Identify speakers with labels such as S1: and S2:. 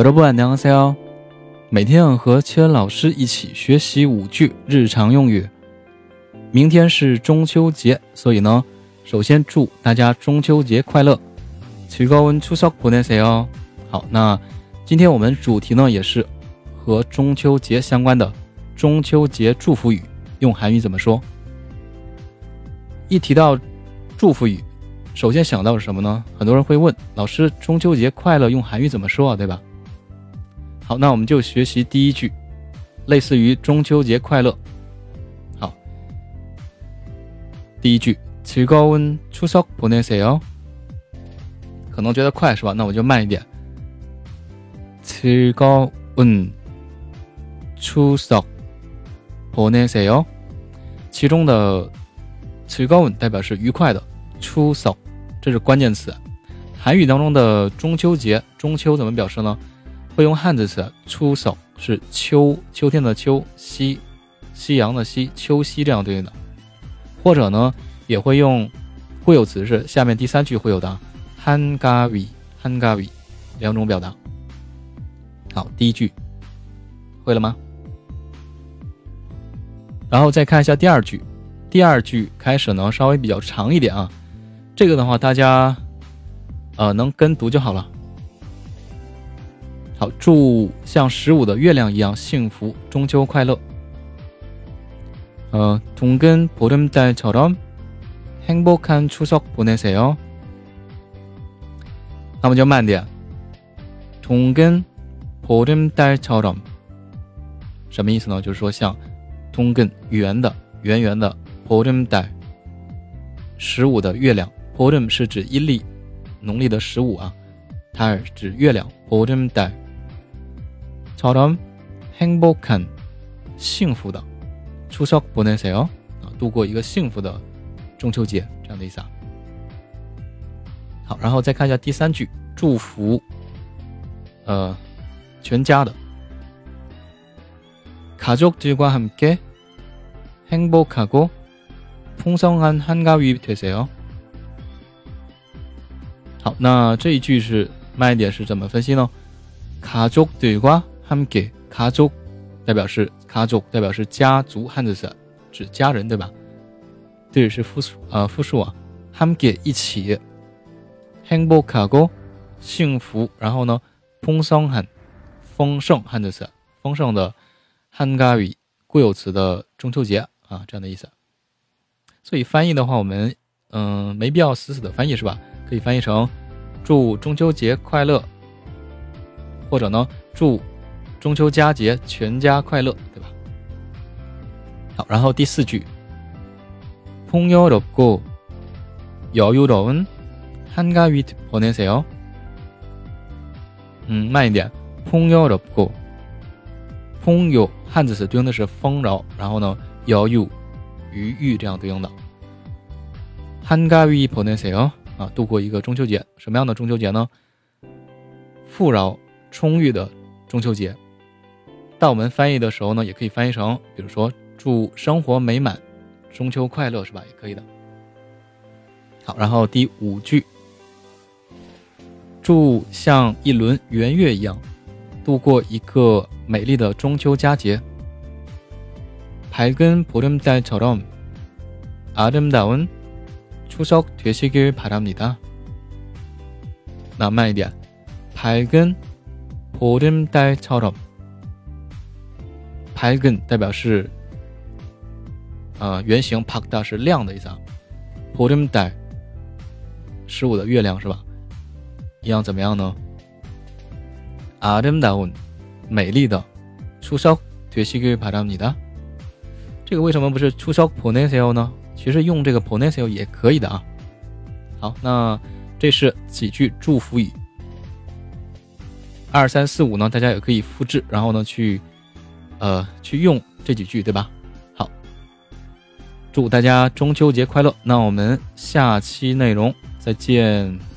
S1: 여러분안녕하세요每天和千老师一起学习五句日常用语。明天是中秋节，所以呢，首先祝大家中秋节快乐。즐거운추석보내세 요。 好，那今天我们主题呢也是和中秋节相关的中秋节祝福语，用韩语怎么说？一提到祝福语，首先想到是什么呢？很多人会问老师：“中秋节快乐用韩语怎么说啊？对吧？” 好，那我们就学习第一句，类似于中秋节快乐。好，第一句，즐거운추석보내세 요。 可能觉得快是吧？那我就慢一点，즐거운추석보내세 요。 其中的즐거운代表是愉快的，추석这是关键词。韩语当中的中秋节，中秋怎么表示呢？ 会用汉字词，出手是秋秋天的秋，夕夕阳的夕，秋夕这样对应的。或者呢，也会用，会有词是下面第三句会有的，hanggawi hanggawi 两种表达。好，第一句会了吗？然后再看一下第二句，第二句开始呢，稍微比较长一点啊，这个的话大家呃能跟读就好了。好，祝像十五的月亮一样幸福，中秋快乐。呃，동근보름달처럼행복한추석보내세 요。 那么就慢点，동근보름달처럼什么意思呢？就是说像동근圆的、圆圆的보름 달， 十五的月亮。보름是指阴历，农历的十五啊，它是指月亮。보름 달。 처럼행복 한， 幸福的，추석보내세 요， 啊，度过一个幸福的中秋节，这样的意思啊。好，然后再看一下第三句，祝福，呃，全家的，가족들과함께행복하고풍성한한가위되세 요。 好，那这一句是慢一点是怎么分析呢？가족들과 함께家族代表是家族，代表是家族，汉字词指家人，对吧？对，是复数，呃，复数啊。함께一起，행복하 고， 幸福。然后呢，풍성 한， 丰盛，汉字词丰盛的，한가위固有词的中秋节啊，这样的意思。所以翻译的话，我们嗯没必要死死的翻译是吧？可以翻译成祝中秋节快乐，或者呢祝。 中秋佳节，全家快乐，对吧？好，然后第四句，풍요롭고여유로운한가위보내세 요。 嗯，慢一点，풍요롭 고， 풍요汉字词对应的是丰饶，然后呢，여유余裕这样对应的。한가위보내세 요， 啊，度过一个中秋节，什么样的中秋节呢？富饶充裕的中秋节。 但我们翻译的时候呢，也可以翻译成，比如说祝生活美满，中秋快乐，是吧？也可以的。好，然后第五句，祝像一轮圆月一样，度过一个美丽的中秋佳节。밝은보름달처럼아름다운추석되시길바랍니다那慢一点，밝은보름달처럼 Pagan 代表是呃圆形 p a g d a 是亮的意思啊 p u r i m d a 十五的月亮是吧？一样怎么样呢 a r i m d a u n 美丽的，出烧对西格巴达你的，这个为什么不是出烧 p o n e n c i a l 呢？其实用这个 p o n e n c i a l 也可以的啊。好，那这是几句祝福语。二三四五呢，大家也可以复制，然后呢去。呃，去用这几句，对吧？好，祝大家中秋节快乐！那我们下期内容再见。